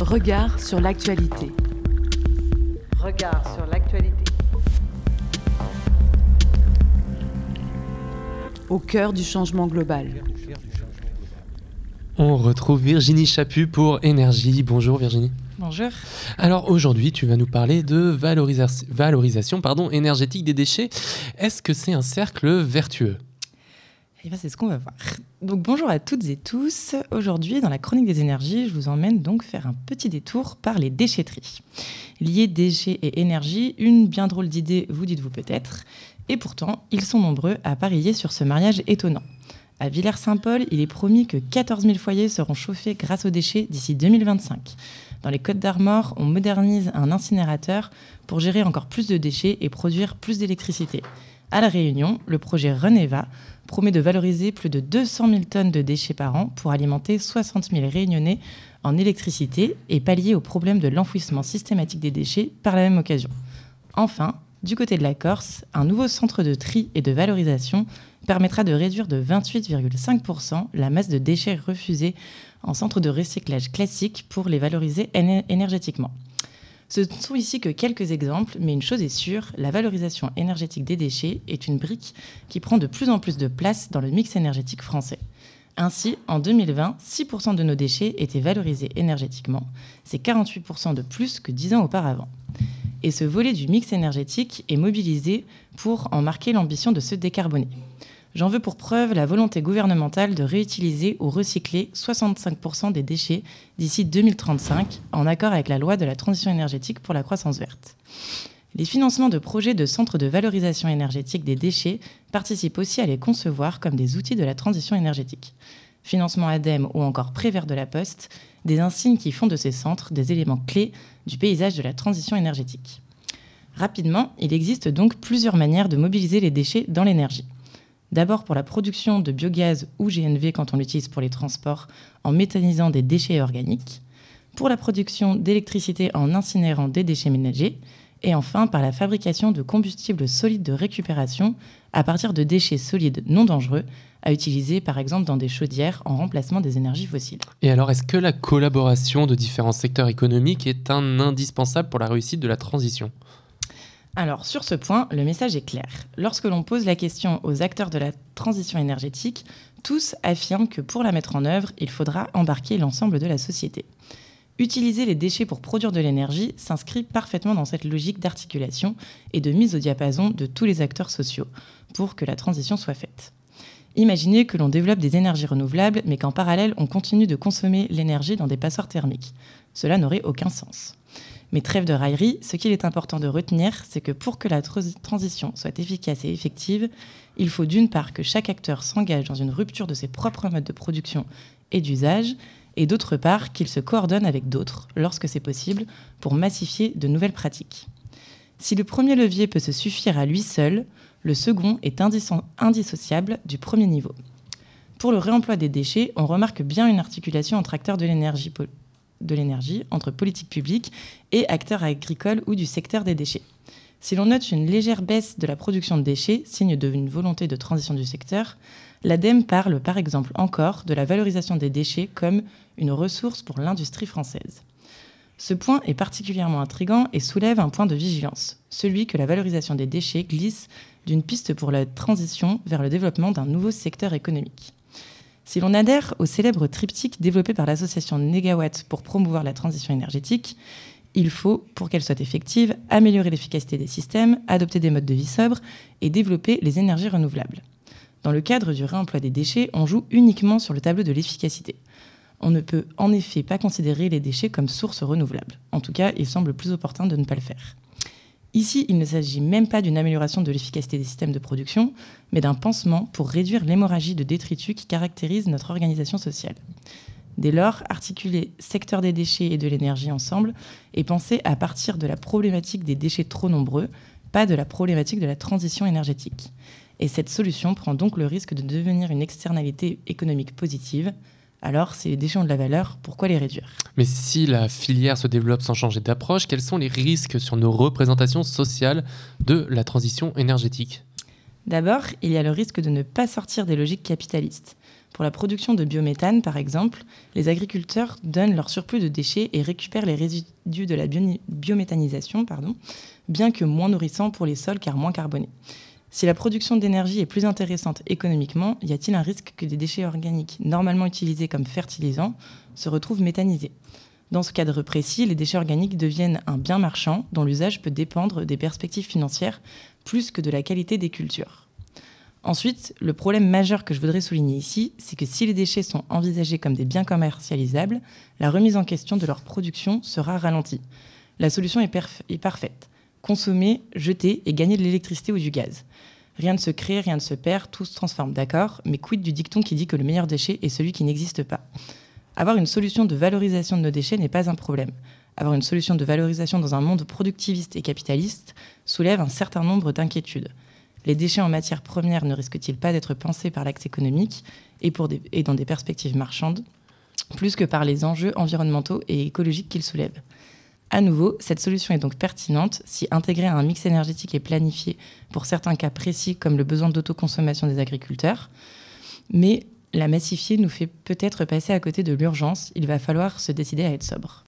Regard sur l'actualité. Regard sur l'actualité. Au cœur du changement global. On retrouve Virginie Chaput pour Énergie. Bonjour Virginie. Bonjour. Alors aujourd'hui, tu vas nous parler de valorisation, valorisation pardon, énergétique des déchets. Est-ce que c'est un cercle vertueux? Eh ben, c'est ce qu'on va voir. Bonjour à toutes et tous. Aujourd'hui, dans la chronique des énergies, je vous emmène donc faire un petit détour par les déchetteries. Liés déchets et énergie, une bien drôle d'idée, vous dites-vous peut-être. Et pourtant, ils sont nombreux à parier sur ce mariage étonnant. À Villers-Saint-Paul, il est promis que 14 000 foyers seront chauffés grâce aux déchets d'ici 2025. Dans les Côtes d'Armor, on modernise un incinérateur pour gérer encore plus de déchets et produire plus d'électricité. À La Réunion, le projet Reneva promet de valoriser plus de 200 000 tonnes de déchets par an pour alimenter 60 000 réunionnais en électricité et pallier au problème de l'enfouissement systématique des déchets par la même occasion. Enfin, du côté de la Corse, un nouveau centre de tri et de valorisation permettra de réduire de 28,5% la masse de déchets refusés en centre de recyclage classique pour les valoriser énergétiquement. Ce ne sont ici que quelques exemples, mais une chose est sûre, la valorisation énergétique des déchets est une brique qui prend de plus en plus de place dans le mix énergétique français. Ainsi, en 2020, 6% de nos déchets étaient valorisés énergétiquement. C'est 48% de plus que 10 ans auparavant. Et ce volet du mix énergétique est mobilisé pour en marquer l'ambition de se décarboner. J'en veux pour preuve la volonté gouvernementale de réutiliser ou recycler 65% des déchets d'ici 2035, en accord avec la loi de la transition énergétique pour la croissance verte. Les financements de projets de centres de valorisation énergétique des déchets participent aussi à les concevoir comme des outils de la transition énergétique. Financement ADEME ou encore Prévert de la Poste, des insignes qui font de ces centres des éléments clés du paysage de la transition énergétique. Rapidement, il existe donc plusieurs manières de mobiliser les déchets dans l'énergie. D'abord pour la production de biogaz ou GNV quand on l'utilise pour les transports en méthanisant des déchets organiques, pour la production d'électricité en incinérant des déchets ménagers, et enfin par la fabrication de combustibles solides de récupération à partir de déchets solides non dangereux à utiliser par exemple dans des chaudières en remplacement des énergies fossiles. Et alors est-ce que la collaboration de différents secteurs économiques est un indispensable pour la réussite de la transition? Alors sur ce point, le message est clair. Lorsque l'on pose la question aux acteurs de la transition énergétique, tous affirment que pour la mettre en œuvre, il faudra embarquer l'ensemble de la société. Utiliser les déchets pour produire de l'énergie s'inscrit parfaitement dans cette logique d'articulation et de mise au diapason de tous les acteurs sociaux pour que la transition soit faite. Imaginez que l'on développe des énergies renouvelables, mais qu'en parallèle, on continue de consommer l'énergie dans des passoires thermiques. Cela n'aurait aucun sens. Mais trêve de raillerie, ce qu'il est important de retenir, c'est que pour que la transition soit efficace et effective, il faut d'une part que chaque acteur s'engage dans une rupture de ses propres modes de production et d'usage, et d'autre part qu'il se coordonne avec d'autres, lorsque c'est possible, pour massifier de nouvelles pratiques. Si le premier levier peut se suffire à lui seul, le second est indissociable du premier niveau. Pour le réemploi des déchets, on remarque bien une articulation entre acteurs de l'énergie entre politique publique et acteurs agricoles ou du secteur des déchets. Si l'on note une légère baisse de la production de déchets, signe d'une volonté de transition du secteur, l'ADEME parle par exemple encore de la valorisation des déchets comme une ressource pour l'industrie française. Ce point est particulièrement intrigant et soulève un point de vigilance, celui que la valorisation des déchets glisse d'une piste pour la transition vers le développement d'un nouveau secteur économique. Si l'on adhère au célèbre triptyque développé par l'association Negawatt pour promouvoir la transition énergétique, il faut, pour qu'elle soit effective, améliorer l'efficacité des systèmes, adopter des modes de vie sobres et développer les énergies renouvelables. Dans le cadre du réemploi des déchets, on joue uniquement sur le tableau de l'efficacité. On ne peut en effet pas considérer les déchets comme source renouvelable. En tout cas, il semble plus opportun de ne pas le faire. Ici, il ne s'agit même pas d'une amélioration de l'efficacité des systèmes de production, mais d'un pansement pour réduire l'hémorragie de détritus qui caractérise notre organisation sociale. Dès lors, articuler secteur des déchets et de l'énergie ensemble est pensé à partir de la problématique des déchets trop nombreux, pas de la problématique de la transition énergétique. Et cette solution prend donc le risque de devenir une externalité économique positive, alors, si les déchets ont de la valeur, pourquoi les réduire? Mais si la filière se développe sans changer d'approche, quels sont les risques sur nos représentations sociales de la transition énergétique? D'abord, il y a le risque de ne pas sortir des logiques capitalistes. Pour la production de biométhane, par exemple, les agriculteurs donnent leur surplus de déchets et récupèrent les résidus de la biométhanisation, pardon, bien que moins nourrissants pour les sols car moins carbonés. Si la production d'énergie est plus intéressante économiquement, y a-t-il un risque que des déchets organiques normalement utilisés comme fertilisants se retrouvent méthanisés? Dans ce cadre précis, les déchets organiques deviennent un bien marchand dont l'usage peut dépendre des perspectives financières plus que de la qualité des cultures. Ensuite, le problème majeur que je voudrais souligner ici, c'est que si les déchets sont envisagés comme des biens commercialisables, la remise en question de leur production sera ralentie. La solution est, parfaite consommer, jeter et gagner de l'électricité ou du gaz. Rien ne se crée, rien ne se perd, tout se transforme, d'accord? Mais quid du dicton qui dit que le meilleur déchet est celui qui n'existe pas? Avoir une solution de valorisation de nos déchets n'est pas un problème. Avoir une solution de valorisation dans un monde productiviste et capitaliste soulève un certain nombre d'inquiétudes. Les déchets en matière première ne risquent-ils pas d'être pensés par l'axe économique et, et dans des perspectives marchandes, plus que par les enjeux environnementaux et écologiques qu'ils soulèvent? À nouveau, cette solution est donc pertinente si intégrée à un mix énergétique est planifié pour certains cas précis comme le besoin d'autoconsommation des agriculteurs. Mais la massifier nous fait peut-être passer à côté de l'urgence. Il va falloir se décider à être sobre.